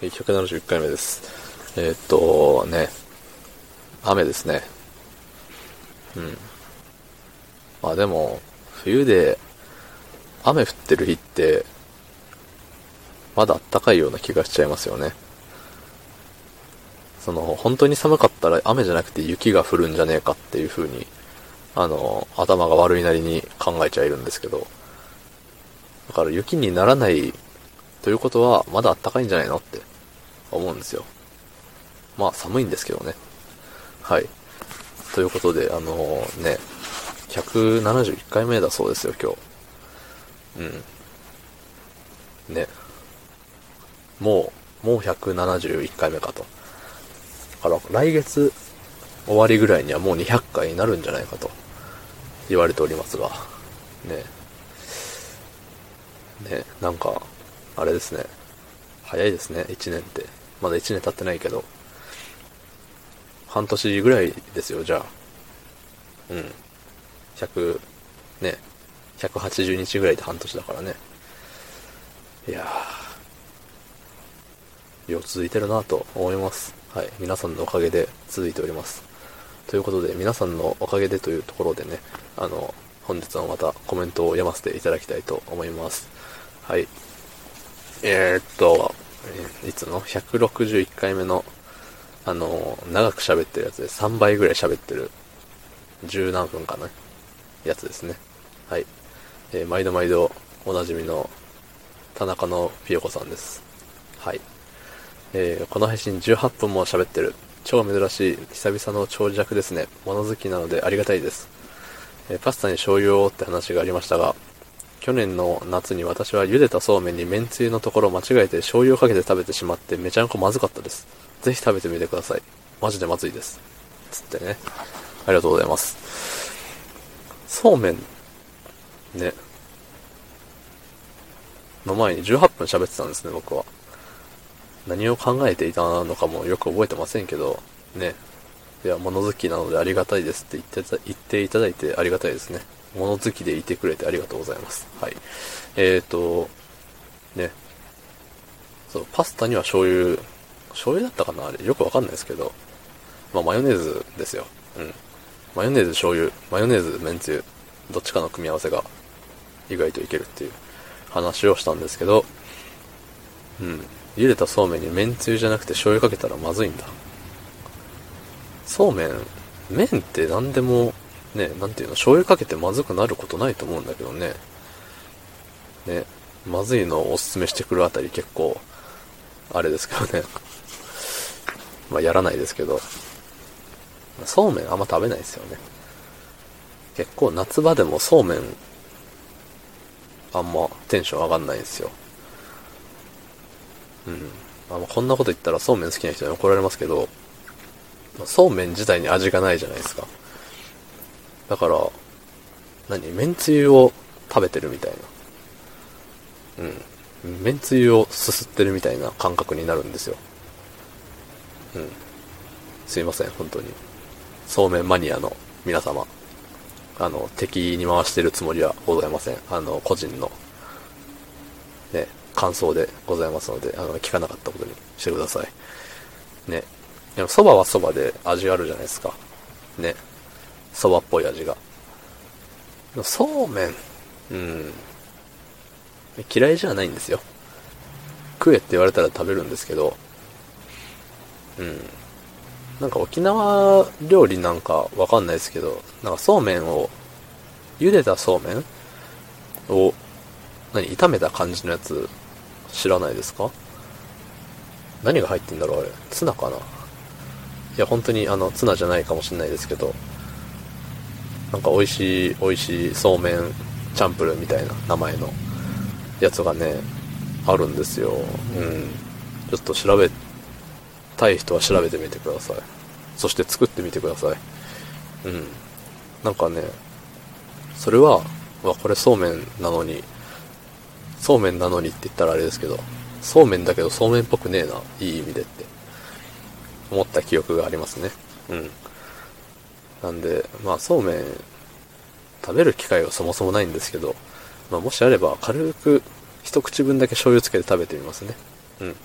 171回目です。えーっと、ね、雨ですね。うん。まあでも、冬で雨降ってる日って、まだ暖かいような気がしちゃいますよね。その、本当に寒かったら雨じゃなくて雪が降るんじゃねえかっていう風に、あの、頭が悪いなりに考えちゃいるんですけど、だから雪にならないということは、まだ暖かいんじゃないのって思うんですよ。まあ寒いんですけどね。はい。ということで、あのね、171回目だそうですよ、今日。うん。ね。もう、もう171回目かと。だから、来月終わりぐらいにはもう200回になるんじゃないかと言われておりますが。ね。ね、なんか、あれですね。早いですね、1年って。まだ1年経ってないけど。半年ぐらいですよ、じゃあ。うん。100、ね、180日ぐらいで半年だからね。いやー、よう続いてるなと思います。はい。皆さんのおかげで続いております。ということで、皆さんのおかげでというところでね、あの、本日はまたコメントを読ませていただきたいと思います。はい。えー、っと、えいつの ?161 回目の、あの、長く喋ってるやつで3倍ぐらい喋ってる、十何分かな、やつですね。はい。えー毎度毎度おなじみの田中のピヨコさんです。はい。えーこの配信18分も喋ってる。超珍しい、久々の長尺ですね。物好きなのでありがたいです。えーパスタに醤油をって話がありましたが、去年の夏に私は茹でたそうめんに麺つゆのところを間違えて醤油をかけて食べてしまってめちゃんこまずかったです。ぜひ食べてみてください。マジでまずいです。つってね。ありがとうございます。そうめん、ね。の前に18分喋ってたんですね、僕は。何を考えていたのかもよく覚えてませんけど、ね。いや、物好きなのでありがたいですって言って言っていただいてありがたいですね。物好きでいてくれてありがとうございます。はい。えーと、ね。そう、パスタには醤油、醤油だったかな？あれ。よくわかんないですけど。まあ、マヨネーズですよ。うん。マヨネーズ醤油、マヨネーズ麺つゆ、どっちかの組み合わせが意外といけるっていう話をしたんですけど、うん。茹でたそうめんに麺つゆじゃなくて醤油かけたらまずいんだ。そうめん、麺って何でも、ね、なんていうの、醤油かけてまずくなることないと思うんだけどね。ね、まずいのをおすすめしてくるあたり結構、あれですけどね。まあ、やらないですけど。そうめんあんま食べないですよね。結構夏場でもそうめん、あんまテンション上がんないんですよ。うん。あこんなこと言ったらそうめん好きな人に怒られますけど、そうめん自体に味がないじゃないですか。だから、何？めんつゆを食べてるみたいな。うん。めんつゆをすすってるみたいな感覚になるんですよ。うん。すいません、本当に。そうめんマニアの皆様。あの、敵に回してるつもりはございません。あの、個人の、ね、感想でございますので、あの、聞かなかったことにしてください。ね。でも、蕎麦は蕎麦で味あるじゃないですか。ね。蕎麦っぽい味が。そうめん、うん。嫌いじゃないんですよ。食えって言われたら食べるんですけど、うん。なんか沖縄料理なんかわかんないですけど、なんかそうめんを、茹でたそうめんを、何、炒めた感じのやつ、知らないですか？何が入ってんだろうあれ。ツナかな？いや、本当にあの、ツナじゃないかもしれないですけど、なんか美味しい、美味しいそうめんチャンプルみたいな名前のやつがね、あるんですよ。うん。ちょっと調べたい人は調べてみてください。そして作ってみてください。うん。なんかね、それは、わ、これそうめんなのに、そうめんなのにって言ったらあれですけど、そうめんだけどそうめんっぽくねえな、いい意味でって、思った記憶がありますね。うん。なんで、まあそうめん、食べる機会はそもそもないんですけど、まあもしあれば軽く一口分だけ醤油つけて食べてみますね。うん。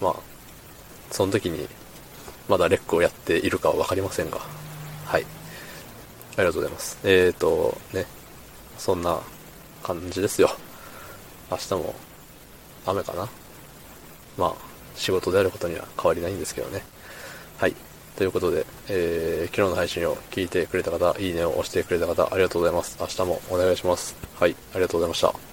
まあ、その時に、まだレックをやっているかはわかりませんが、はい。ありがとうございます。えーと、ね、そんな感じですよ。明日も雨かなまあ、仕事であることには変わりないんですけどね。はい。ということで、えー、昨日の配信を聞いてくれた方、いいねを押してくれた方、ありがとうございます。明日もお願いします。はい、ありがとうございました。